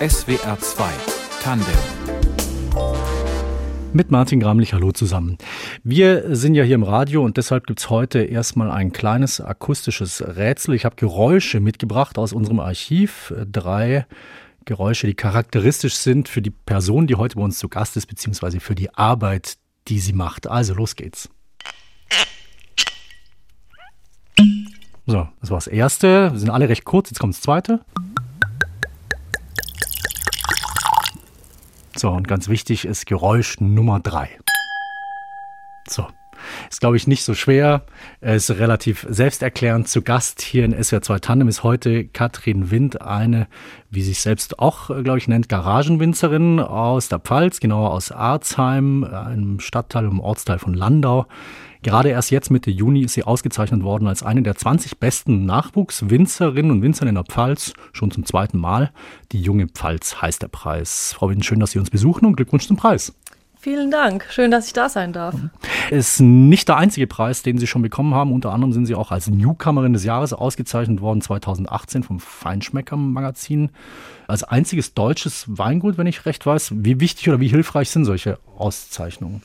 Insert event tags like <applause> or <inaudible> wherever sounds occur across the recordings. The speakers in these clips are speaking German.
SWR 2 Tandem mit Martin Gramlich, hallo zusammen. Wir sind ja hier im Radio und deshalb gibt es heute erstmal ein kleines akustisches Rätsel. Ich habe Geräusche mitgebracht aus unserem Archiv. Drei Geräusche, die charakteristisch sind für die Person, die heute bei uns zu Gast ist, beziehungsweise für die Arbeit, die sie macht. Also los geht's. So, das war das erste. Wir sind alle recht kurz. Jetzt kommt das zweite. So, und ganz wichtig ist Geräusch Nummer drei. So. Ist, glaube ich, nicht so schwer. Er ist relativ selbsterklärend. Zu Gast hier in SWR2 Tandem ist heute Katrin Wind, eine, wie sich selbst auch, glaube ich, nennt, Garagenwinzerin aus der Pfalz, genauer aus Arzheim, einem Stadtteil im Ortsteil von Landau. Gerade erst jetzt Mitte Juni ist sie ausgezeichnet worden als eine der 20 besten Nachwuchswinzerinnen und Winzer in der Pfalz, schon zum zweiten Mal. Die junge Pfalz heißt der Preis. Frau Wind, schön, dass Sie uns besuchen und Glückwunsch zum Preis. Vielen Dank. Schön, dass ich da sein darf. Ist nicht der einzige Preis, den Sie schon bekommen haben. Unter anderem sind Sie auch als Newcomerin des Jahres ausgezeichnet worden 2018 vom Feinschmecker Magazin. Als einziges deutsches Weingut, wenn ich recht weiß. Wie wichtig oder wie hilfreich sind solche Auszeichnungen?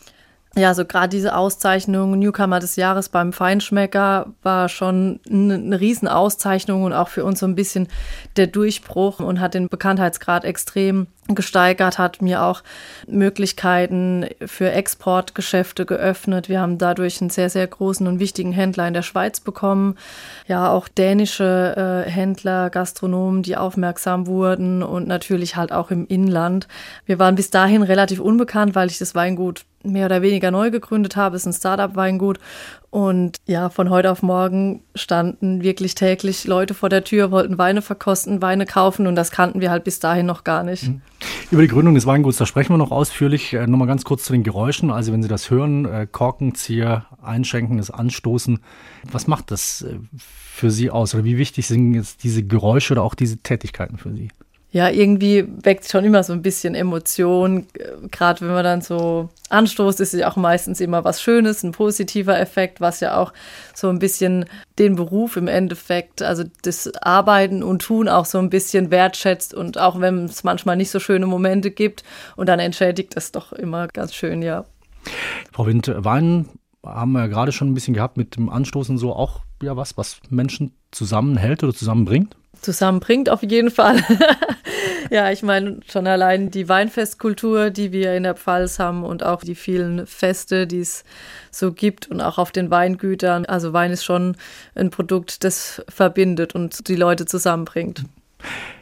Ja, so gerade diese Auszeichnung Newcomer des Jahres beim Feinschmecker war schon eine Riesenauszeichnung und auch für uns so ein bisschen der Durchbruch und hat den Bekanntheitsgrad extrem gesteigert, hat mir auch Möglichkeiten für Exportgeschäfte geöffnet. Wir haben dadurch einen sehr, sehr großen und wichtigen Händler in der Schweiz bekommen. Ja, auch dänische äh, Händler, Gastronomen, die aufmerksam wurden und natürlich halt auch im Inland. Wir waren bis dahin relativ unbekannt, weil ich das Weingut mehr oder weniger neu gegründet habe. Es ist ein Startup-Weingut. Und ja, von heute auf morgen standen wirklich täglich Leute vor der Tür, wollten Weine verkosten, Weine kaufen und das kannten wir halt bis dahin noch gar nicht. Mhm. Über die Gründung des Weinguts, da sprechen wir noch ausführlich. Äh, Nochmal ganz kurz zu den Geräuschen. Also wenn Sie das hören, äh, Korkenzieher, Einschenken, das Anstoßen, was macht das äh, für Sie aus? Oder wie wichtig sind jetzt diese Geräusche oder auch diese Tätigkeiten für Sie? Ja, irgendwie weckt schon immer so ein bisschen Emotion. Gerade wenn man dann so anstoßt, ist es ja auch meistens immer was Schönes, ein positiver Effekt, was ja auch so ein bisschen den Beruf im Endeffekt, also das Arbeiten und Tun auch so ein bisschen wertschätzt und auch wenn es manchmal nicht so schöne Momente gibt und dann entschädigt es doch immer ganz schön, ja. Frau Wind, Wein haben wir ja gerade schon ein bisschen gehabt mit dem Anstoßen so auch ja was, was Menschen zusammenhält oder zusammenbringt? Zusammenbringt, auf jeden Fall. <laughs> ja, ich meine schon allein die Weinfestkultur, die wir in der Pfalz haben und auch die vielen Feste, die es so gibt und auch auf den Weingütern. Also Wein ist schon ein Produkt, das verbindet und die Leute zusammenbringt.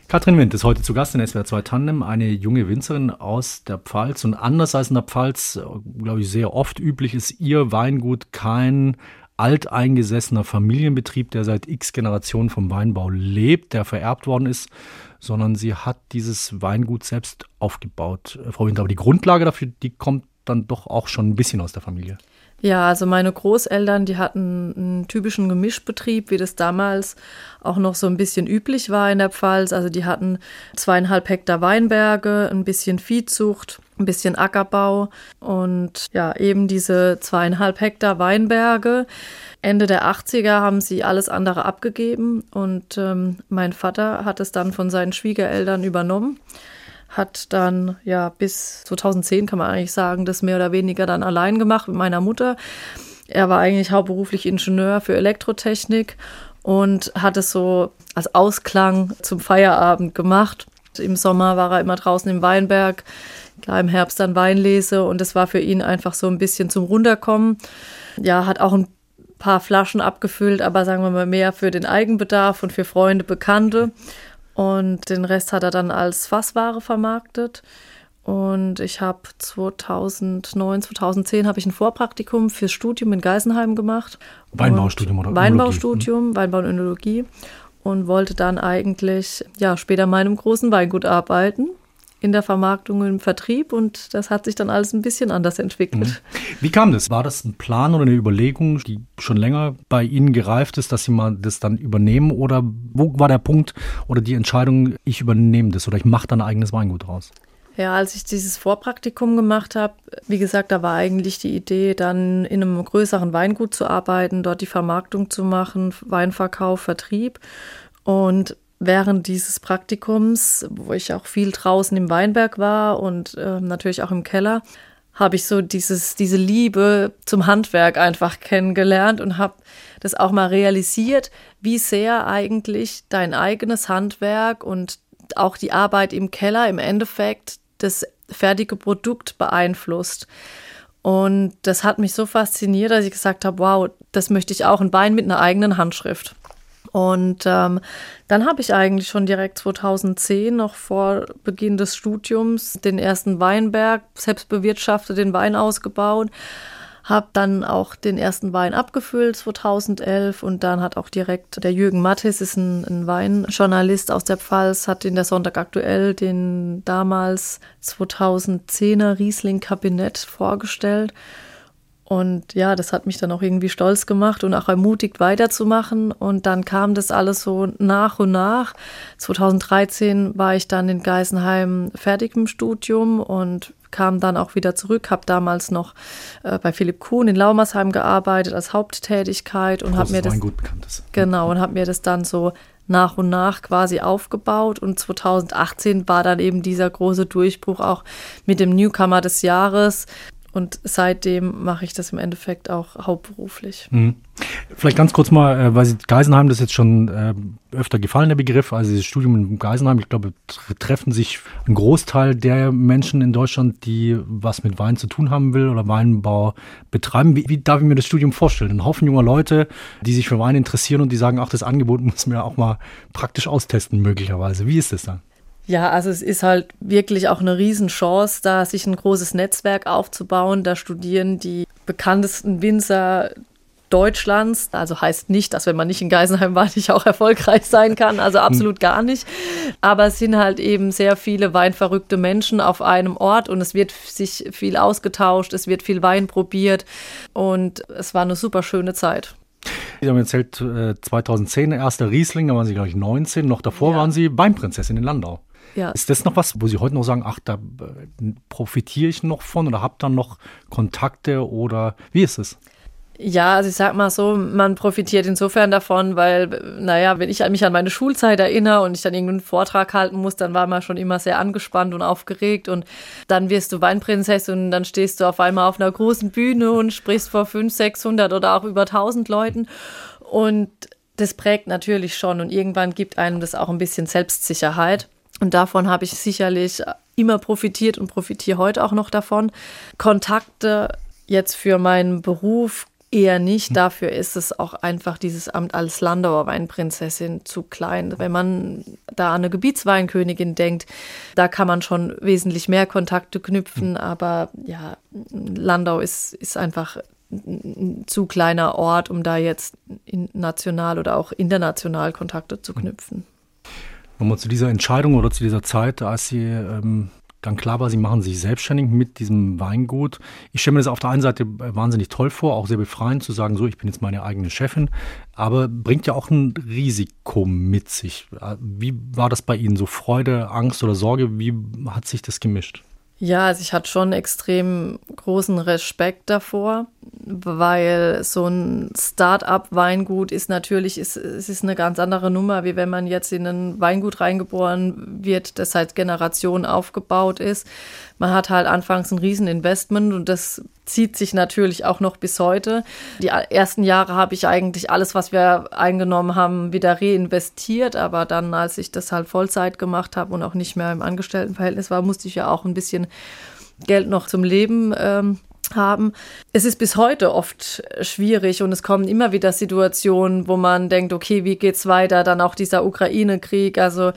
Katrin Wind ist heute zu Gast in SWR 2 Tandem, eine junge Winzerin aus der Pfalz. Und anders als in der Pfalz, glaube ich, sehr oft üblich ist ihr Weingut kein alteingesessener Familienbetrieb, der seit x Generationen vom Weinbau lebt, der vererbt worden ist, sondern sie hat dieses Weingut selbst aufgebaut. Frau Winter, aber die Grundlage dafür, die kommt dann doch auch schon ein bisschen aus der Familie. Ja, also meine Großeltern, die hatten einen typischen Gemischbetrieb, wie das damals auch noch so ein bisschen üblich war in der Pfalz. Also die hatten zweieinhalb Hektar Weinberge, ein bisschen Viehzucht, ein bisschen Ackerbau und ja, eben diese zweieinhalb Hektar Weinberge. Ende der 80er haben sie alles andere abgegeben und ähm, mein Vater hat es dann von seinen Schwiegereltern übernommen hat dann ja bis 2010 kann man eigentlich sagen, das mehr oder weniger dann allein gemacht mit meiner Mutter. Er war eigentlich hauptberuflich Ingenieur für Elektrotechnik und hat es so als Ausklang zum Feierabend gemacht. Im Sommer war er immer draußen im Weinberg, klar im Herbst dann Weinlese und es war für ihn einfach so ein bisschen zum Runterkommen. Ja, hat auch ein paar Flaschen abgefüllt, aber sagen wir mal mehr für den Eigenbedarf und für Freunde, Bekannte. Und den Rest hat er dann als Fassware vermarktet. Und ich habe 2009, 2010 habe ich ein Vorpraktikum fürs Studium in Geisenheim gemacht. Weinbaustudium oder Weinbaustudium, Weinbau und Önologie. Und wollte dann eigentlich ja, später meinem großen Weingut arbeiten in der Vermarktung und im Vertrieb und das hat sich dann alles ein bisschen anders entwickelt. Mhm. Wie kam das? War das ein Plan oder eine Überlegung, die schon länger bei Ihnen gereift ist, dass Sie mal das dann übernehmen oder wo war der Punkt oder die Entscheidung, ich übernehme das oder ich mache dann ein eigenes Weingut raus? Ja, als ich dieses Vorpraktikum gemacht habe, wie gesagt, da war eigentlich die Idee, dann in einem größeren Weingut zu arbeiten, dort die Vermarktung zu machen, Weinverkauf, Vertrieb. Und während dieses Praktikums, wo ich auch viel draußen im Weinberg war und äh, natürlich auch im Keller, habe ich so dieses, diese Liebe zum Handwerk einfach kennengelernt und habe das auch mal realisiert, wie sehr eigentlich dein eigenes Handwerk und auch die Arbeit im Keller im Endeffekt das fertige Produkt beeinflusst. Und das hat mich so fasziniert, dass ich gesagt habe, wow, das möchte ich auch, ein Wein mit einer eigenen Handschrift. Und ähm, dann habe ich eigentlich schon direkt 2010, noch vor Beginn des Studiums, den ersten Weinberg selbst bewirtschaftet, den Wein ausgebaut habe dann auch den ersten Wein abgefüllt 2011 und dann hat auch direkt der Jürgen Mattis, ist ein, ein Weinjournalist aus der Pfalz, hat in der Sonntag aktuell den damals 2010er Riesling Kabinett vorgestellt. Und ja, das hat mich dann auch irgendwie stolz gemacht und auch ermutigt, weiterzumachen. Und dann kam das alles so nach und nach. 2013 war ich dann in Geisenheim fertig im Studium und kam dann auch wieder zurück, habe damals noch äh, bei Philipp Kuhn in Laumersheim gearbeitet als Haupttätigkeit und habe mir das genau und habe mir das dann so nach und nach quasi aufgebaut und 2018 war dann eben dieser große Durchbruch auch mit dem Newcomer des Jahres und seitdem mache ich das im Endeffekt auch hauptberuflich. Mhm. Vielleicht ganz kurz mal, äh, weil Sie Geisenheim, das ist jetzt schon äh, öfter gefallen, der Begriff, also dieses Studium in Geisenheim, ich glaube, treffen sich ein Großteil der Menschen in Deutschland, die was mit Wein zu tun haben will oder Weinbau betreiben. Wie, wie darf ich mir das Studium vorstellen? Ein Haufen junger Leute, die sich für Wein interessieren und die sagen, ach, das Angebot muss mir auch mal praktisch austesten möglicherweise. Wie ist das dann? Ja, also es ist halt wirklich auch eine Riesenchance, da sich ein großes Netzwerk aufzubauen. Da studieren die bekanntesten Winzer Deutschlands. Also heißt nicht, dass wenn man nicht in Geisenheim war, <laughs> nicht auch erfolgreich sein kann. Also absolut gar nicht. Aber es sind halt eben sehr viele weinverrückte Menschen auf einem Ort und es wird sich viel ausgetauscht, es wird viel Wein probiert und es war eine super schöne Zeit. Sie haben erzählt, 2010 erster Riesling, da waren Sie, glaube ich, 19. Noch davor ja. waren Sie Weinprinzessin in Landau. Ja. Ist das noch was, wo Sie heute noch sagen, ach, da äh, profitiere ich noch von oder habe dann noch Kontakte oder wie ist es? Ja, also ich sag mal so, man profitiert insofern davon, weil, naja, wenn ich mich an meine Schulzeit erinnere und ich dann irgendeinen Vortrag halten muss, dann war man schon immer sehr angespannt und aufgeregt und dann wirst du Weinprinzessin und dann stehst du auf einmal auf einer großen Bühne und sprichst vor 500, 600 oder auch über 1000 Leuten und das prägt natürlich schon und irgendwann gibt einem das auch ein bisschen Selbstsicherheit. Und davon habe ich sicherlich immer profitiert und profitiere heute auch noch davon. Kontakte jetzt für meinen Beruf eher nicht. Hm. Dafür ist es auch einfach dieses Amt als Landauer Weinprinzessin zu klein. Wenn man da an eine Gebietsweinkönigin denkt, da kann man schon wesentlich mehr Kontakte knüpfen. Hm. Aber ja, Landau ist, ist einfach ein zu kleiner Ort, um da jetzt national oder auch international Kontakte zu hm. knüpfen. Nochmal zu dieser Entscheidung oder zu dieser Zeit, als Sie ähm, dann klar war, Sie machen sich selbstständig mit diesem Weingut. Ich stelle mir das auf der einen Seite wahnsinnig toll vor, auch sehr befreiend zu sagen, so, ich bin jetzt meine eigene Chefin, aber bringt ja auch ein Risiko mit sich. Wie war das bei Ihnen? So Freude, Angst oder Sorge? Wie hat sich das gemischt? Ja, also ich hatte schon extrem großen Respekt davor, weil so ein Start-up-Weingut ist natürlich, ist, es ist eine ganz andere Nummer, wie wenn man jetzt in ein Weingut reingeboren wird, das seit Generationen aufgebaut ist. Man hat halt anfangs ein Rieseninvestment und das zieht sich natürlich auch noch bis heute. Die ersten Jahre habe ich eigentlich alles, was wir eingenommen haben, wieder reinvestiert. Aber dann, als ich das halt Vollzeit gemacht habe und auch nicht mehr im Angestelltenverhältnis war, musste ich ja auch ein bisschen Geld noch zum Leben ähm, haben. Es ist bis heute oft schwierig und es kommen immer wieder Situationen, wo man denkt, okay, wie geht's weiter? Dann auch dieser Ukraine-Krieg. Also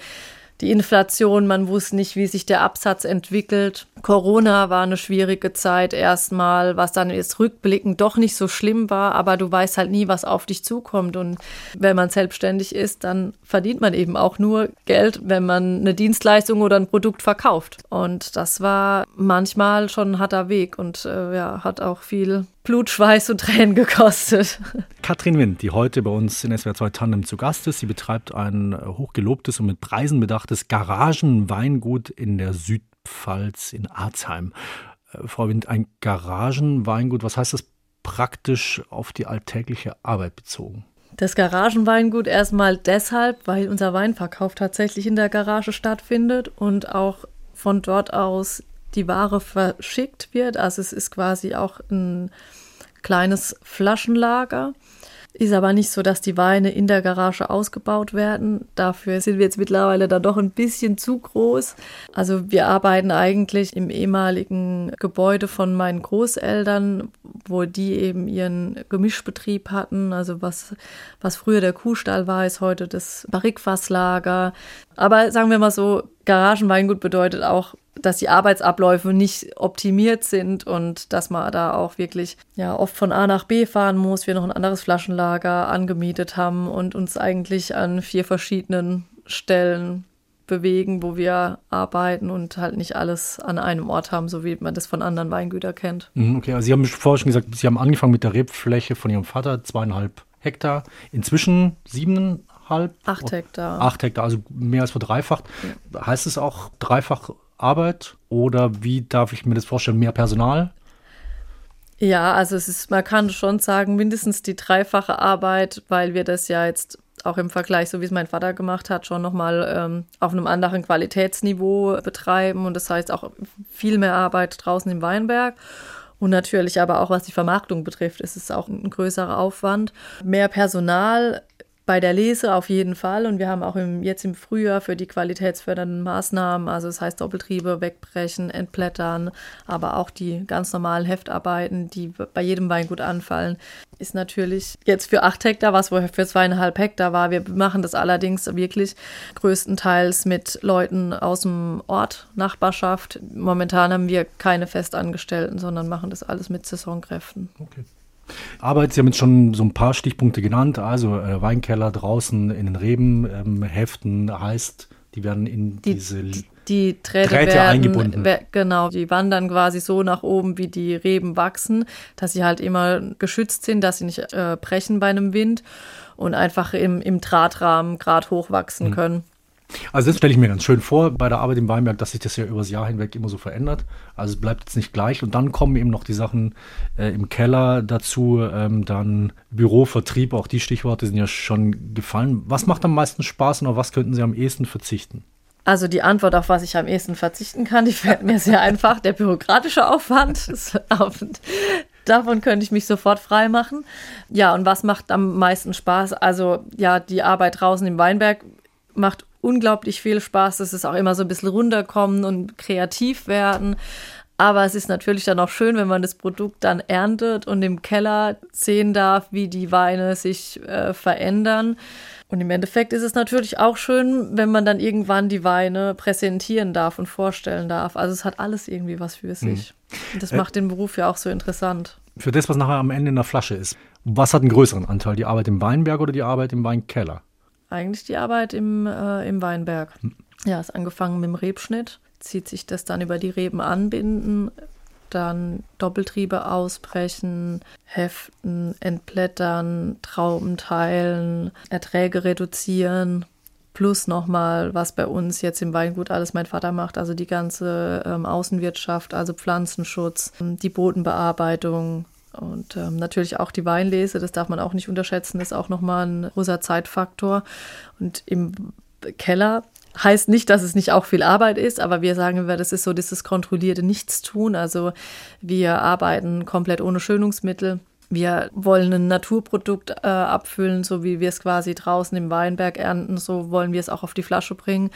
die Inflation, man wusste nicht, wie sich der Absatz entwickelt. Corona war eine schwierige Zeit erstmal, was dann jetzt rückblickend doch nicht so schlimm war, aber du weißt halt nie, was auf dich zukommt. Und wenn man selbstständig ist, dann verdient man eben auch nur Geld, wenn man eine Dienstleistung oder ein Produkt verkauft. Und das war manchmal schon ein harter Weg und äh, ja, hat auch viel Blut, Schweiß und Tränen gekostet. Katrin Wind, die heute bei uns in SWR 2 Tandem zu Gast ist, sie betreibt ein hochgelobtes und mit Preisen bedachtes Garagenweingut in der Südpfalz in Arzheim. Äh, Frau Wind, ein Garagenweingut, was heißt das praktisch auf die alltägliche Arbeit bezogen? Das Garagenweingut erstmal deshalb, weil unser Weinverkauf tatsächlich in der Garage stattfindet und auch von dort aus die Ware verschickt wird. Also es ist quasi auch ein kleines Flaschenlager. Ist aber nicht so, dass die Weine in der Garage ausgebaut werden. Dafür sind wir jetzt mittlerweile da doch ein bisschen zu groß. Also wir arbeiten eigentlich im ehemaligen Gebäude von meinen Großeltern, wo die eben ihren Gemischbetrieb hatten. Also was, was früher der Kuhstall war, ist heute das Barrikfasslager. Aber sagen wir mal so, Garagenweingut bedeutet auch dass die Arbeitsabläufe nicht optimiert sind und dass man da auch wirklich ja oft von A nach B fahren muss. Wir noch ein anderes Flaschenlager angemietet haben und uns eigentlich an vier verschiedenen Stellen bewegen, wo wir arbeiten und halt nicht alles an einem Ort haben, so wie man das von anderen Weingütern kennt. Mhm, okay, also Sie haben vorher schon gesagt, Sie haben angefangen mit der Rebfläche von Ihrem Vater, zweieinhalb Hektar, inzwischen siebeneinhalb? Acht Hektar. Acht Hektar, also mehr als verdreifacht. Ja. Heißt es auch dreifach Arbeit oder wie darf ich mir das vorstellen? Mehr Personal? Ja, also es ist, man kann schon sagen, mindestens die dreifache Arbeit, weil wir das ja jetzt auch im Vergleich, so wie es mein Vater gemacht hat, schon nochmal ähm, auf einem anderen Qualitätsniveau betreiben. Und das heißt auch viel mehr Arbeit draußen im Weinberg. Und natürlich aber auch, was die Vermarktung betrifft, ist es auch ein größerer Aufwand. Mehr Personal bei der Lese auf jeden Fall. Und wir haben auch im, jetzt im Frühjahr für die qualitätsfördernden Maßnahmen, also das heißt Doppeltriebe wegbrechen, entblättern, aber auch die ganz normalen Heftarbeiten, die bei jedem Weingut anfallen, ist natürlich jetzt für acht Hektar, was vorher für zweieinhalb Hektar war. Wir machen das allerdings wirklich größtenteils mit Leuten aus dem Ort, Nachbarschaft. Momentan haben wir keine Festangestellten, sondern machen das alles mit Saisonkräften. Okay. Arbeit, Sie haben jetzt schon so ein paar Stichpunkte genannt, also äh, Weinkeller draußen in den Reben, ähm, Heften heißt, die werden in die, diese die, die Drähte, Drähte werden, eingebunden. Genau, die wandern quasi so nach oben, wie die Reben wachsen, dass sie halt immer geschützt sind, dass sie nicht äh, brechen bei einem Wind und einfach im, im Drahtrahmen gerade hochwachsen mhm. können. Also das stelle ich mir ganz schön vor bei der Arbeit im Weinberg, dass sich das ja übers Jahr hinweg immer so verändert. Also es bleibt jetzt nicht gleich. Und dann kommen eben noch die Sachen äh, im Keller dazu, ähm, dann Büro, Vertrieb, auch die Stichworte sind ja schon gefallen. Was macht am meisten Spaß und auf was könnten Sie am ehesten verzichten? Also die Antwort, auf was ich am ehesten verzichten kann, die fällt mir sehr einfach. Der bürokratische Aufwand. <laughs> Davon könnte ich mich sofort frei machen. Ja, und was macht am meisten Spaß? Also ja, die Arbeit draußen im Weinberg macht unglaublich viel Spaß. Es ist auch immer so ein bisschen runterkommen und kreativ werden. Aber es ist natürlich dann auch schön, wenn man das Produkt dann erntet und im Keller sehen darf, wie die Weine sich äh, verändern. Und im Endeffekt ist es natürlich auch schön, wenn man dann irgendwann die Weine präsentieren darf und vorstellen darf. Also es hat alles irgendwie was für sich. Mhm. Und das äh, macht den Beruf ja auch so interessant. Für das, was nachher am Ende in der Flasche ist, was hat einen größeren Anteil? Die Arbeit im Weinberg oder die Arbeit im Weinkeller? Eigentlich die Arbeit im, äh, im Weinberg. Ja, ist angefangen mit dem Rebschnitt, zieht sich das dann über die Reben anbinden, dann Doppeltriebe ausbrechen, heften, entblättern, Trauben teilen, Erträge reduzieren, plus nochmal, was bei uns jetzt im Weingut alles mein Vater macht, also die ganze ähm, Außenwirtschaft, also Pflanzenschutz, die Bodenbearbeitung, und ähm, natürlich auch die Weinlese, das darf man auch nicht unterschätzen, ist auch nochmal ein großer Zeitfaktor. Und im Keller heißt nicht, dass es nicht auch viel Arbeit ist, aber wir sagen immer, das ist so dieses kontrollierte Nichtstun. Also wir arbeiten komplett ohne Schönungsmittel. Wir wollen ein Naturprodukt äh, abfüllen, so wie wir es quasi draußen im Weinberg ernten, so wollen wir es auch auf die Flasche bringen.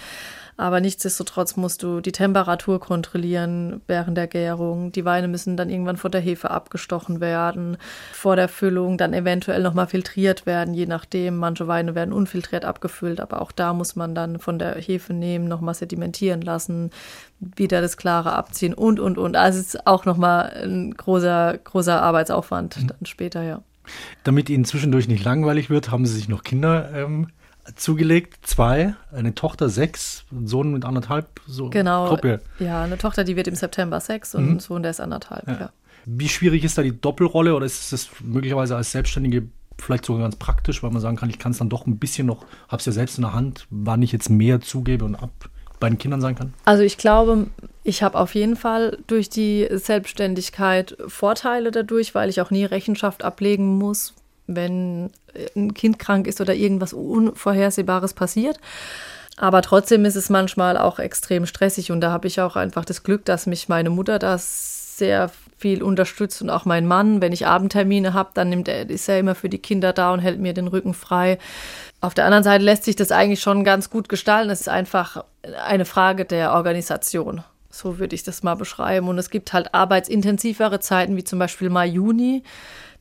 Aber nichtsdestotrotz musst du die Temperatur kontrollieren während der Gärung. Die Weine müssen dann irgendwann vor der Hefe abgestochen werden, vor der Füllung dann eventuell nochmal filtriert werden, je nachdem. Manche Weine werden unfiltriert abgefüllt, aber auch da muss man dann von der Hefe nehmen, nochmal sedimentieren lassen, wieder das Klare abziehen und, und, und. Also es ist auch nochmal ein großer, großer Arbeitsaufwand mhm. dann später, ja. Damit Ihnen zwischendurch nicht langweilig wird, haben Sie sich noch Kinder ähm, zugelegt, zwei, eine Tochter sechs, ein Sohn mit anderthalb, so genau, Gruppe. Ja, eine Tochter, die wird im September sechs und mhm. ein Sohn, der ist anderthalb. Ja. Ja. Wie schwierig ist da die Doppelrolle oder ist es möglicherweise als Selbstständige vielleicht sogar ganz praktisch, weil man sagen kann, ich kann es dann doch ein bisschen noch, habe es ja selbst in der Hand, wann ich jetzt mehr zugebe und ab bei den Kindern sein kann? Also ich glaube, ich habe auf jeden Fall durch die Selbstständigkeit Vorteile dadurch, weil ich auch nie Rechenschaft ablegen muss wenn ein Kind krank ist oder irgendwas Unvorhersehbares passiert. Aber trotzdem ist es manchmal auch extrem stressig und da habe ich auch einfach das Glück, dass mich meine Mutter da sehr viel unterstützt und auch mein Mann. Wenn ich Abendtermine habe, dann nimmt er, ist er immer für die Kinder da und hält mir den Rücken frei. Auf der anderen Seite lässt sich das eigentlich schon ganz gut gestalten. Es ist einfach eine Frage der Organisation. So würde ich das mal beschreiben. Und es gibt halt arbeitsintensivere Zeiten, wie zum Beispiel Mai, Juni.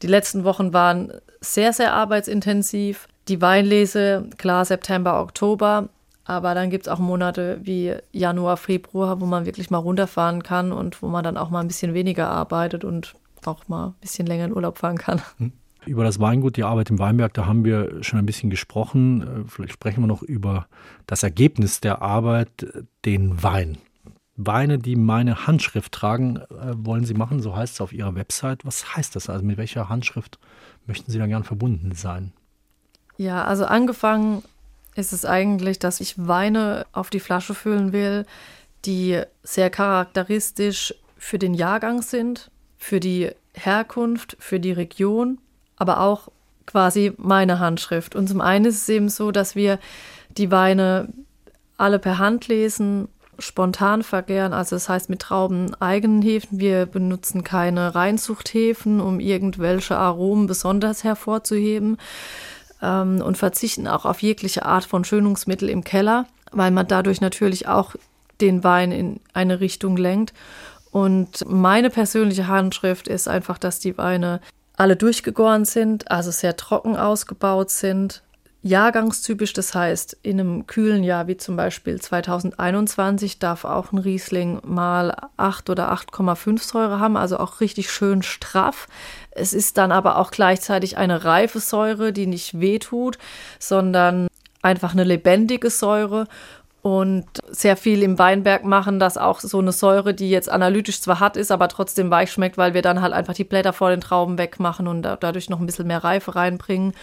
Die letzten Wochen waren sehr, sehr arbeitsintensiv. Die Weinlese, klar, September, Oktober. Aber dann gibt es auch Monate wie Januar, Februar, wo man wirklich mal runterfahren kann und wo man dann auch mal ein bisschen weniger arbeitet und auch mal ein bisschen länger in Urlaub fahren kann. Hm. Über das Weingut, die Arbeit im Weinberg, da haben wir schon ein bisschen gesprochen. Äh, vielleicht sprechen wir noch über das Ergebnis der Arbeit, den Wein. Weine, die meine Handschrift tragen, äh, wollen Sie machen, so heißt es auf Ihrer Website. Was heißt das? Also mit welcher Handschrift möchten Sie da gern verbunden sein? Ja, also angefangen ist es eigentlich, dass ich Weine auf die Flasche füllen will, die sehr charakteristisch für den Jahrgang sind, für die Herkunft, für die Region, aber auch quasi meine Handschrift. Und zum einen ist es eben so, dass wir die Weine alle per Hand lesen, spontan vergären, also das heißt mit Trauben eigenen Hefen. Wir benutzen keine Reinzuchthäfen, um irgendwelche Aromen besonders hervorzuheben ähm, und verzichten auch auf jegliche Art von Schönungsmittel im Keller, weil man dadurch natürlich auch den Wein in eine Richtung lenkt. Und meine persönliche Handschrift ist einfach, dass die Weine alle durchgegoren sind, also sehr trocken ausgebaut sind, jahrgangstypisch, das heißt, in einem kühlen Jahr wie zum Beispiel 2021 darf auch ein Riesling mal 8 oder 8,5 Säure haben, also auch richtig schön straff. Es ist dann aber auch gleichzeitig eine reife Säure, die nicht wehtut, sondern einfach eine lebendige Säure und sehr viel im Weinberg machen, dass auch so eine Säure, die jetzt analytisch zwar hart ist, aber trotzdem weich schmeckt, weil wir dann halt einfach die Blätter vor den Trauben wegmachen und dadurch noch ein bisschen mehr Reife reinbringen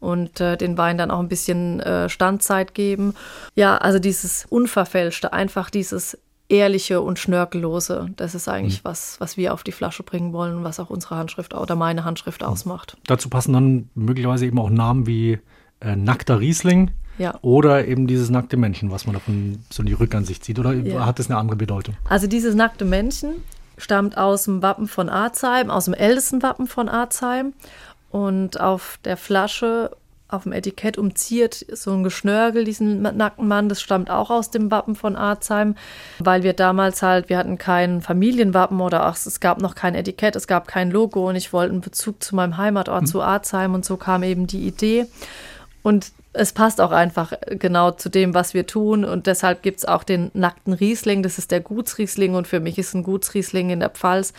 und äh, den Wein dann auch ein bisschen äh, Standzeit geben. Ja, also dieses Unverfälschte, einfach dieses ehrliche und schnörkellose, das ist eigentlich mhm. was, was wir auf die Flasche bringen wollen und was auch unsere Handschrift oder meine Handschrift mhm. ausmacht. Dazu passen dann möglicherweise eben auch Namen wie äh, nackter Riesling. Ja. Oder eben dieses nackte Männchen, was man davon so in die Rückansicht sieht. Oder ja. hat das eine andere Bedeutung? Also dieses nackte Männchen stammt aus dem Wappen von Arzheim, aus dem ältesten Wappen von Arzheim. Und auf der Flasche, auf dem Etikett umziert so ein Geschnörgel, diesen nackten Mann. Das stammt auch aus dem Wappen von Arzheim, weil wir damals halt, wir hatten kein Familienwappen oder ach, es gab noch kein Etikett, es gab kein Logo und ich wollte einen Bezug zu meinem Heimatort, mhm. zu Arzheim und so kam eben die Idee. Und es passt auch einfach genau zu dem, was wir tun. Und deshalb gibt es auch den nackten Riesling. Das ist der Gutsriesling. Und für mich ist ein Gutsriesling in der Pfalz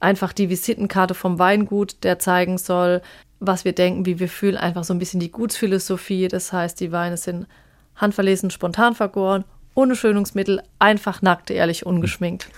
einfach die Visitenkarte vom Weingut, der zeigen soll, was wir denken, wie wir fühlen, einfach so ein bisschen die Gutsphilosophie. Das heißt, die Weine sind handverlesen, spontan vergoren, ohne Schönungsmittel, einfach nackt, ehrlich, ungeschminkt.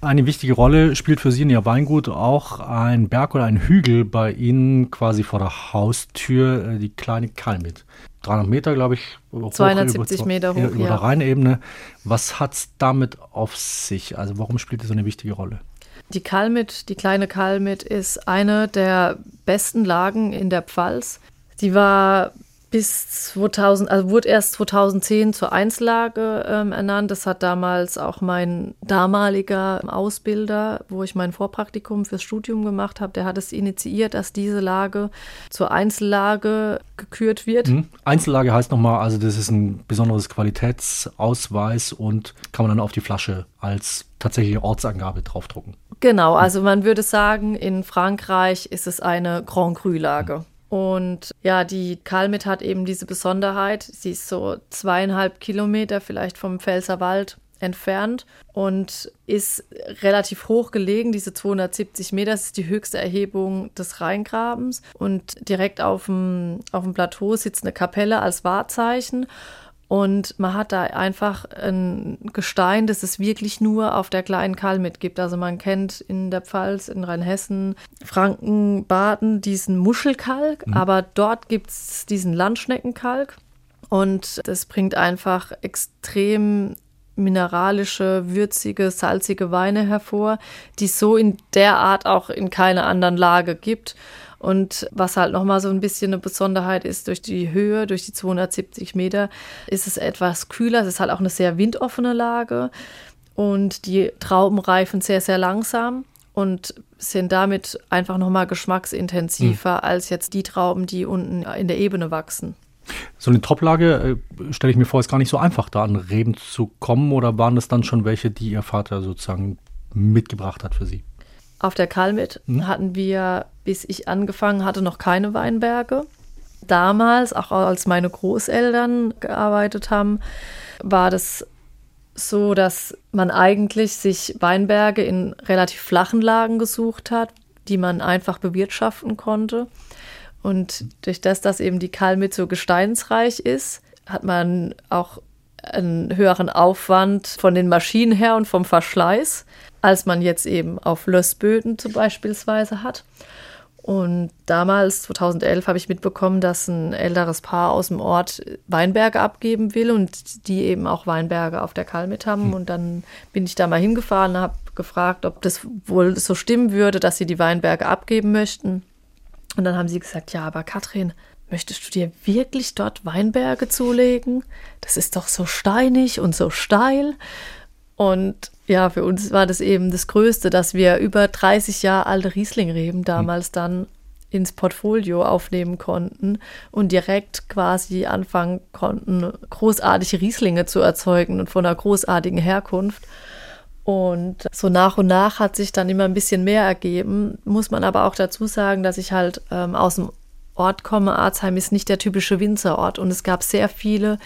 Eine wichtige Rolle spielt für Sie in Ihr Weingut auch ein Berg oder ein Hügel bei Ihnen quasi vor der Haustür, äh, die kleine Kalmit. 300 Meter, glaube ich. 270 über, Meter hoch, über ja. der Rheinebene. Was hat es damit auf sich? Also warum spielt es so eine wichtige Rolle? Die Kalmit, die kleine Kalmit, ist eine der besten Lagen in der Pfalz. Die war bis 2000, also wurde erst 2010 zur Einzellage ähm, ernannt. Das hat damals auch mein damaliger Ausbilder, wo ich mein Vorpraktikum fürs Studium gemacht habe, der hat es initiiert, dass diese Lage zur Einzellage gekürt wird. Mhm. Einzellage heißt nochmal, also das ist ein besonderes Qualitätsausweis und kann man dann auf die Flasche als tatsächliche Ortsangabe draufdrucken. Genau, also man würde sagen, in Frankreich ist es eine Grand Cru-Lage. Und ja, die Kalmit hat eben diese Besonderheit. Sie ist so zweieinhalb Kilometer vielleicht vom Pfälzerwald entfernt und ist relativ hoch gelegen. Diese 270 Meter ist die höchste Erhebung des Rheingrabens. Und direkt auf dem, auf dem Plateau sitzt eine Kapelle als Wahrzeichen. Und man hat da einfach ein Gestein, das es wirklich nur auf der kleinen Kalmit gibt. Also man kennt in der Pfalz, in Rheinhessen, Franken, Baden diesen Muschelkalk, mhm. aber dort gibt es diesen Landschneckenkalk. Und das bringt einfach extrem mineralische, würzige, salzige Weine hervor, die es so in der Art auch in keiner anderen Lage gibt. Und was halt nochmal so ein bisschen eine Besonderheit ist, durch die Höhe, durch die 270 Meter, ist es etwas kühler. Es ist halt auch eine sehr windoffene Lage. Und die Trauben reifen sehr, sehr langsam und sind damit einfach nochmal geschmacksintensiver mhm. als jetzt die Trauben, die unten in der Ebene wachsen. So eine Toplage äh, stelle ich mir vor, ist gar nicht so einfach, da an Reben zu kommen. Oder waren das dann schon welche, die Ihr Vater sozusagen mitgebracht hat für Sie? Auf der Kalmit hm? hatten wir, bis ich angefangen hatte, noch keine Weinberge. Damals, auch als meine Großeltern gearbeitet haben, war das so, dass man eigentlich sich Weinberge in relativ flachen Lagen gesucht hat, die man einfach bewirtschaften konnte. Und durch das, dass eben die Kalmit so gesteinsreich ist, hat man auch einen höheren Aufwand von den Maschinen her und vom Verschleiß, als man jetzt eben auf Lössböden zum beispielsweise hat. Und damals, 2011, habe ich mitbekommen, dass ein älteres Paar aus dem Ort Weinberge abgeben will und die eben auch Weinberge auf der Kalmit haben. Hm. Und dann bin ich da mal hingefahren und habe gefragt, ob das wohl so stimmen würde, dass sie die Weinberge abgeben möchten. Und dann haben sie gesagt, ja, aber Katrin, möchtest du dir wirklich dort Weinberge zulegen? Das ist doch so steinig und so steil. Und ja, für uns war das eben das Größte, dass wir über 30 Jahre alte Rieslingreben damals dann ins Portfolio aufnehmen konnten und direkt quasi anfangen konnten, großartige Rieslinge zu erzeugen und von einer großartigen Herkunft. Und so nach und nach hat sich dann immer ein bisschen mehr ergeben. Muss man aber auch dazu sagen, dass ich halt ähm, aus dem Ort komme. Arzheim ist nicht der typische Winzerort und es gab sehr viele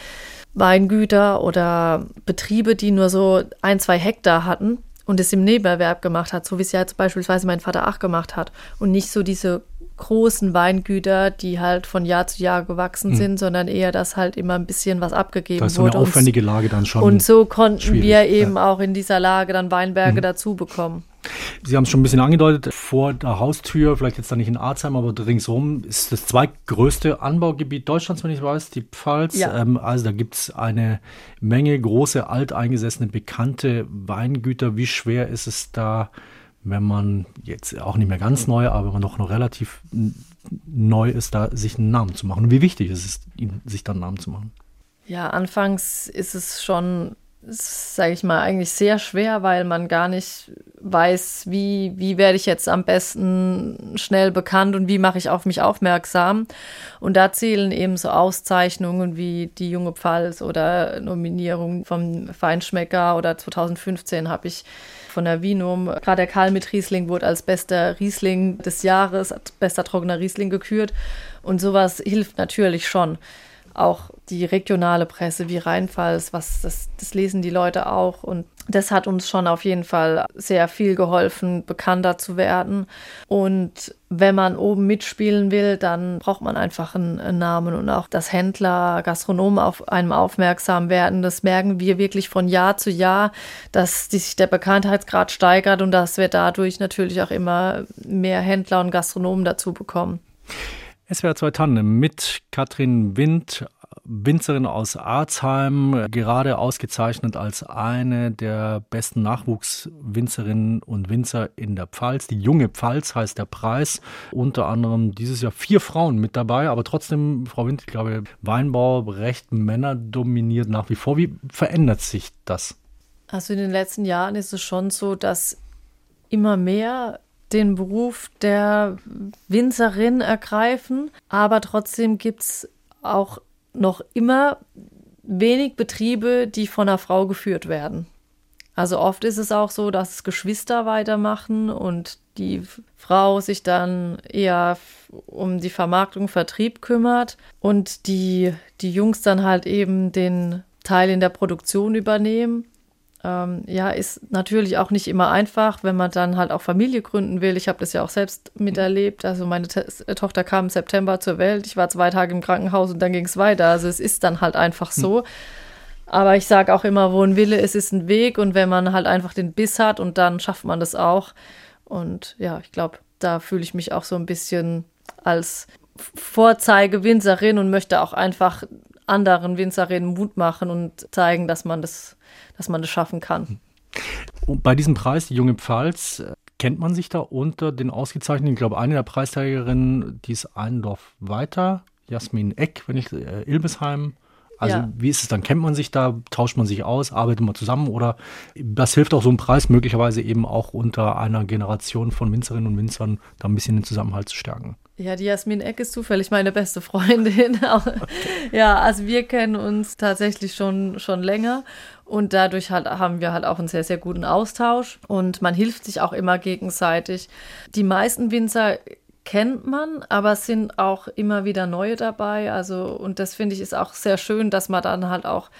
Weingüter oder Betriebe, die nur so ein, zwei Hektar hatten und es im Nebenerwerb gemacht hat, so wie es ja jetzt beispielsweise mein Vater auch gemacht hat und nicht so diese großen Weingüter, die halt von Jahr zu Jahr gewachsen mhm. sind, sondern eher, dass halt immer ein bisschen was abgegeben das ist wurde. So eine aufwendige Lage dann schon. Und so konnten wir eben ja. auch in dieser Lage dann Weinberge mhm. dazu bekommen. Sie haben es schon ein bisschen angedeutet, vor der Haustür, vielleicht jetzt da nicht in Arzheim, aber ringsherum ist das zweitgrößte Anbaugebiet Deutschlands, wenn ich weiß, die Pfalz. Ja. Ähm, also da gibt es eine Menge große, alteingesessene, bekannte Weingüter. Wie schwer ist es da, wenn man jetzt auch nicht mehr ganz neu, aber wenn man doch noch relativ neu ist, da sich einen Namen zu machen? Und wie wichtig ist es, sich dann einen Namen zu machen? Ja, anfangs ist es schon sage ich mal, eigentlich sehr schwer, weil man gar nicht weiß, wie, wie werde ich jetzt am besten schnell bekannt und wie mache ich auf mich aufmerksam. Und da zählen eben so Auszeichnungen wie die Junge Pfalz oder Nominierung vom Feinschmecker oder 2015 habe ich von der Vinum, gerade der Karl mit Riesling wurde als bester Riesling des Jahres, als bester trockener Riesling gekürt. Und sowas hilft natürlich schon auch die regionale Presse wie Rheinpfalz, was das, das lesen die Leute auch und das hat uns schon auf jeden Fall sehr viel geholfen, bekannter zu werden. Und wenn man oben mitspielen will, dann braucht man einfach einen, Namen und auch, dass Händler, Gastronomen auf einem aufmerksam werden. Das merken wir wirklich von Jahr zu Jahr, dass sich der Bekanntheitsgrad steigert und dass wir dadurch natürlich auch immer mehr Händler und Gastronomen dazu bekommen. SWR 2 Tandem mit Katrin Wind, Winzerin aus Arzheim, gerade ausgezeichnet als eine der besten Nachwuchswinzerinnen und Winzer in der Pfalz. Die junge Pfalz heißt der Preis. Unter anderem dieses Jahr vier Frauen mit dabei, aber trotzdem, Frau Wind, ich glaube, Weinbau recht männerdominiert nach wie vor. Wie verändert sich das? Also in den letzten Jahren ist es schon so, dass immer mehr den Beruf der Winzerin ergreifen, aber trotzdem gibt es auch noch immer wenig Betriebe, die von einer Frau geführt werden. Also oft ist es auch so, dass Geschwister weitermachen und die Frau sich dann eher um die Vermarktung, Vertrieb kümmert und die, die Jungs dann halt eben den Teil in der Produktion übernehmen ähm, ja, ist natürlich auch nicht immer einfach, wenn man dann halt auch Familie gründen will. Ich habe das ja auch selbst miterlebt. Also meine Te äh, Tochter kam im September zur Welt. Ich war zwei Tage im Krankenhaus und dann ging es weiter. Also es ist dann halt einfach so. Hm. Aber ich sage auch immer, wo ein Wille ist, ist ein Weg. Und wenn man halt einfach den Biss hat und dann schafft man das auch. Und ja, ich glaube, da fühle ich mich auch so ein bisschen als Vorzeigewinzerin und möchte auch einfach anderen Winzerinnen Mut machen und zeigen, dass man das dass man das schaffen kann. Und bei diesem Preis, die junge Pfalz, Kennt man sich da unter den Ausgezeichneten? Ich glaube, eine der Preisträgerinnen, die ist ein Dorf weiter, Jasmin Eck, wenn ich, äh, Ilbesheim. Also Ja. wie ist es dann? Kennt man sich da? Tauscht man sich aus? Arbeitet man zusammen? Oder das hilft auch so ein Preis möglicherweise eben auch unter einer Generation von Winzerinnen und Winzern da ein bisschen den Zusammenhalt zu stärken? Ja, die Jasmin Eck ist zufällig meine beste Freundin. <laughs> Auch- Ja, also wir kennen uns tatsächlich schon, schon länger und dadurch halt haben wir halt auch einen sehr, sehr guten Austausch und man hilft sich auch immer gegenseitig. Die meisten Winzer kennt man, aber es sind auch immer wieder neue dabei. Also, und das finde ich ist auch sehr schön, dass man dann halt auch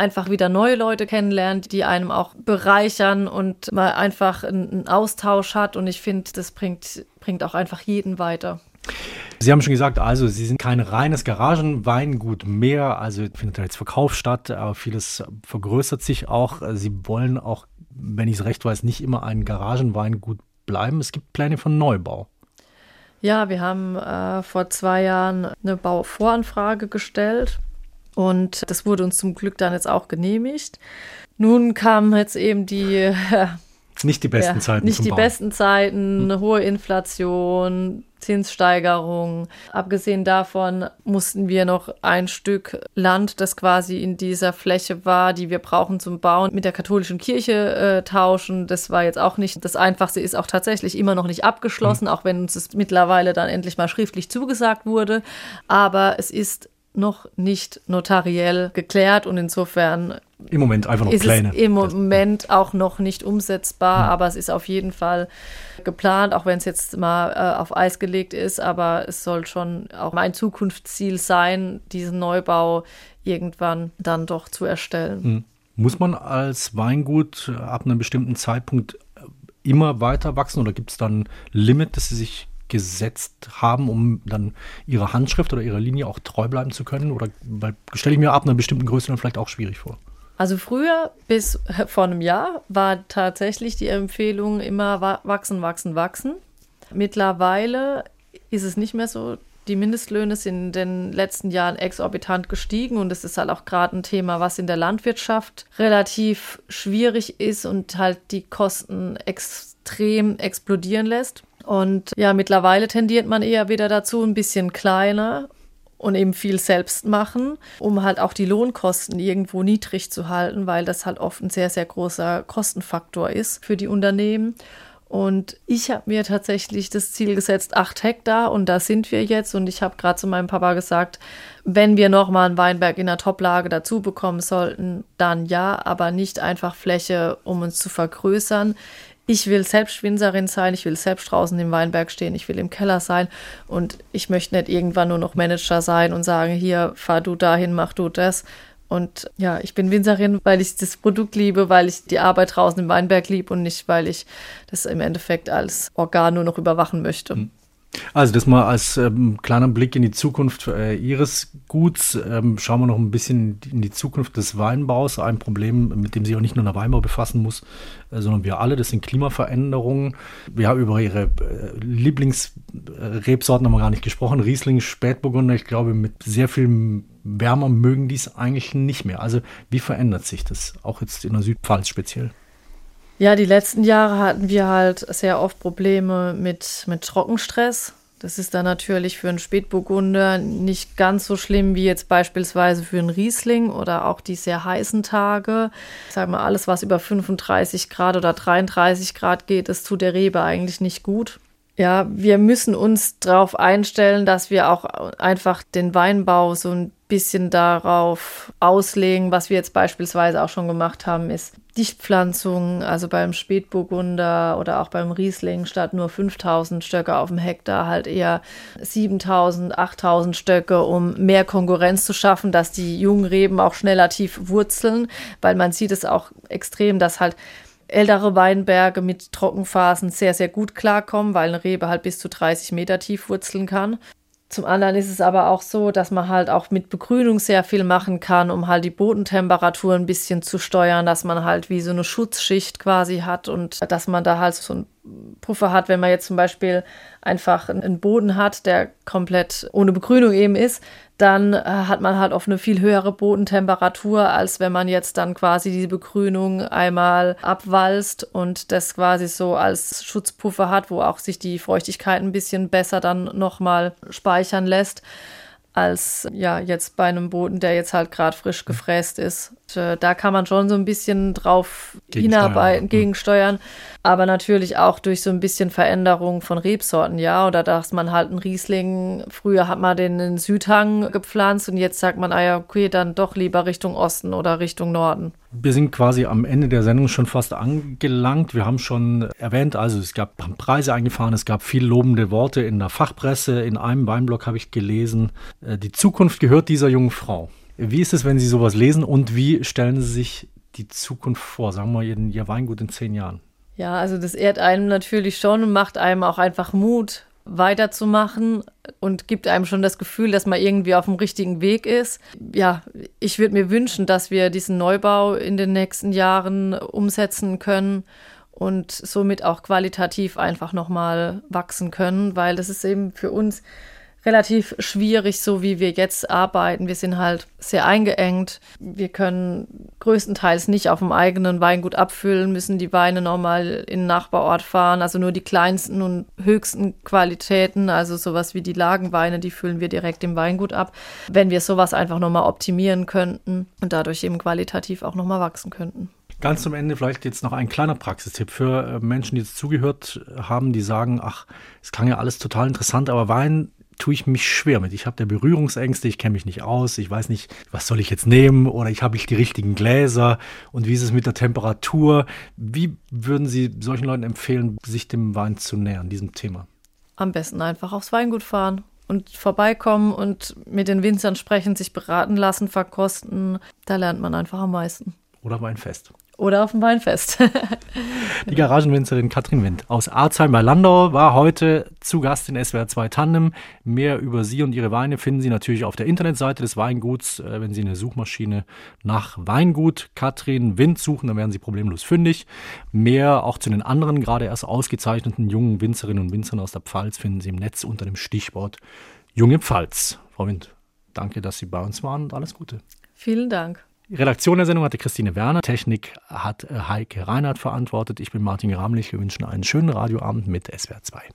einfach wieder neue Leute kennenlernt, die einem auch bereichern und mal einfach einen Austausch hat. Und ich finde, das bringt, bringt auch einfach jeden weiter. Sie haben schon gesagt, also Sie sind kein reines Garagenweingut mehr, also findet da jetzt Verkauf statt, aber vieles vergrößert sich auch. Sie wollen auch, wenn ich es recht weiß, nicht immer ein Garagenweingut bleiben. Es gibt Pläne von Neubau. Ja, wir haben äh, vor zwei Jahren eine Bauvoranfrage gestellt und das wurde uns zum Glück dann jetzt auch genehmigt. Nun kamen jetzt eben die <laughs> Nicht die besten ja, Zeiten nicht die Bauen. Hm. besten Zeiten, eine hohe Inflation, Zinssteigerung. Abgesehen davon mussten wir noch ein Stück Land, das quasi in dieser Fläche war, die wir brauchen zum Bauen, mit der katholischen Kirche äh, tauschen. Das war jetzt auch nicht das Einfachste, ist auch tatsächlich immer noch nicht abgeschlossen, Hm. auch wenn uns es mittlerweile dann endlich mal schriftlich zugesagt wurde. Aber es ist noch nicht notariell geklärt und insofern Im Moment einfach noch ist Pläne. es im Moment auch noch nicht umsetzbar, Hm. aber es ist auf jeden Fall geplant, auch wenn es jetzt mal äh, auf Eis gelegt ist, aber es soll schon auch mein Zukunftsziel sein, diesen Neubau irgendwann dann doch zu erstellen. Hm. Muss man als Weingut ab einem bestimmten Zeitpunkt immer weiter wachsen oder gibt es dann ein Limit, das Sie sich gesetzt haben, um dann Ihrer Handschrift oder Ihrer Linie auch treu bleiben zu können? Oder stelle ich mir ab einer bestimmten Größe dann vielleicht auch schwierig vor. Also früher bis <laughs> vor einem Jahr war tatsächlich die Empfehlung immer wa- wachsen, wachsen, wachsen. Mittlerweile ist es nicht mehr so. Die Mindestlöhne sind in den letzten Jahren exorbitant gestiegen und es ist halt auch gerade ein Thema, was in der Landwirtschaft relativ schwierig ist und halt die Kosten extrem explodieren lässt. Und ja, mittlerweile tendiert man eher wieder dazu, ein bisschen kleiner und eben viel selbst machen, um halt auch die Lohnkosten irgendwo niedrig zu halten, weil das halt oft ein sehr, sehr großer Kostenfaktor ist für die Unternehmen. Und ich habe mir tatsächlich das Ziel gesetzt, acht Hektar und da sind wir jetzt. Und ich habe gerade zu meinem Papa gesagt, wenn wir nochmal einen Weinberg in der Toplage dazu bekommen sollten, dann ja, aber nicht einfach Fläche, um uns zu vergrößern. Ich will selbst Winzerin sein, ich will selbst draußen im Weinberg stehen, ich will im Keller sein und ich möchte nicht irgendwann nur noch Manager sein und sagen, hier, fahr du dahin, mach du das. Und ja, ich bin Winzerin, weil ich das Produkt liebe, weil ich die Arbeit draußen im Weinberg liebe und nicht, weil ich das im Endeffekt als Organ nur noch überwachen möchte. Also das mal als ähm, kleiner Blick in die Zukunft äh, Ihres Guts. Ähm, schauen wir noch ein bisschen in die Zukunft des Weinbaus. Ein Problem, mit dem sich auch nicht nur der Weinbau befassen muss, äh, sondern wir alle. Das sind Klimaveränderungen. Wir haben über Ihre äh, Lieblingsrebsorten haben gar nicht gesprochen. Riesling, Spätburgunder. Ich glaube, mit sehr viel wärmer mögen die es eigentlich nicht mehr. Also wie verändert sich das? Auch jetzt in der Südpfalz speziell. Ja, die letzten Jahre hatten wir halt sehr oft Probleme mit, mit Trockenstress. Das ist dann natürlich für einen Spätburgunder nicht ganz so schlimm wie jetzt beispielsweise für einen Riesling oder auch die sehr heißen Tage. Ich sage mal, alles, was über 35 Grad oder 33 Grad geht, das tut der Rebe eigentlich nicht gut. Ja, wir müssen uns darauf einstellen, dass wir auch einfach den Weinbau so ein bisschen darauf auslegen, was wir jetzt beispielsweise auch schon gemacht haben, ist Dichtpflanzung, also beim Spätburgunder oder auch beim Riesling statt nur 5000 Stöcke auf dem Hektar halt eher 7000, 8000 Stöcke, um mehr Konkurrenz zu schaffen, dass die jungen Reben auch schneller tief wurzeln, weil man sieht es auch extrem, dass halt ältere Weinberge mit Trockenphasen sehr, sehr gut klarkommen, weil eine Rebe halt bis zu 30 Meter tief wurzeln kann. Zum anderen ist es aber auch so, dass man halt auch mit Begrünung sehr viel machen kann, um halt die Bodentemperatur ein bisschen zu steuern, dass man halt wie so eine Schutzschicht quasi hat und dass man da halt so ein Schutzpuffer hat, wenn man jetzt zum Beispiel einfach einen Boden hat, der komplett ohne Begrünung eben ist, dann äh, hat man halt oft eine viel höhere Bodentemperatur, als wenn man jetzt dann quasi die Begrünung einmal abwalzt und das quasi so als Schutzpuffer hat, wo auch sich die Feuchtigkeit ein bisschen besser dann nochmal speichern lässt als ja jetzt bei einem Boden, der jetzt halt gerade frisch gefräst ist. Und, äh, da kann man schon so ein bisschen drauf hinarbeiten, gegensteuern, aber natürlich auch durch so ein bisschen Veränderung von Rebsorten, ja, oder dass man halt einen Riesling, früher hat man den in Südhang gepflanzt und jetzt sagt man, ah ja, okay, dann doch lieber Richtung Osten oder Richtung Norden. Wir sind quasi am Ende der Sendung schon fast angelangt. Wir haben schon erwähnt, also es gab Preise eingefahren, es gab viel lobende Worte in der Fachpresse. In einem Weinblog habe ich gelesen, äh, die Zukunft gehört dieser jungen Frau. Wie ist es, wenn Sie sowas lesen und wie stellen Sie sich die Zukunft vor? Sagen wir mal, Ihr Weingut in zehn Jahren. Ja, also das ehrt einem natürlich schon und macht einem auch einfach Mut, weiterzumachen und gibt einem schon das Gefühl, dass man irgendwie auf dem richtigen Weg ist. Ja, ich würde mir wünschen, dass wir diesen Neubau in den nächsten Jahren umsetzen können und somit auch qualitativ einfach nochmal wachsen können, weil das ist eben für uns relativ schwierig, so wie wir jetzt arbeiten. Wir sind halt sehr eingeengt. Wir können größtenteils nicht auf dem eigenen Weingut abfüllen, müssen die Weine nochmal in den Nachbarort fahren. Also nur die kleinsten und höchsten Qualitäten, also sowas wie die Lagenweine, die füllen wir direkt im Weingut ab. Wenn wir sowas einfach nochmal optimieren könnten und dadurch eben qualitativ auch nochmal wachsen könnten. Ganz zum Ende vielleicht jetzt noch ein kleiner Praxistipp für äh, Menschen, die jetzt zugehört haben, die sagen, ach, es klang ja alles total interessant, aber Wein tue ich mich schwer mit. Ich habe da Berührungsängste, ich kenne mich nicht aus, ich weiß nicht, was soll ich jetzt nehmen oder ich habe nicht die richtigen Gläser und wie ist es mit der Temperatur? Wie würden Sie solchen Leuten empfehlen, sich dem Wein zu nähern, diesem Thema? Am besten einfach aufs Weingut fahren und vorbeikommen und mit den Winzern sprechen, sich beraten lassen, verkosten. Da lernt man einfach am meisten. Oder Weinfest. Oder auf dem Weinfest. <laughs> Die Garagenwinzerin Katrin Wind aus Arzheim bei Landau war heute zu Gast in SWR 2 Tandem. Mehr über sie und ihre Weine finden Sie natürlich auf der Internetseite des Weinguts. Äh, wenn Sie eine Suchmaschine nach Weingut Katrin Wind suchen, dann werden Sie problemlos fündig. Mehr auch zu den anderen gerade erst ausgezeichneten jungen Winzerinnen und Winzern aus der Pfalz finden Sie im Netz unter dem Stichwort Junge Pfalz. Frau Wind, danke, dass Sie bei uns waren und alles Gute. Vielen Dank. Redaktion der Sendung hatte Christine Werner, Technik hat äh, Heike Reinhardt verantwortet. Ich bin Martin Gramlich. Wir wünschen einen schönen Radioabend mit SWR 2.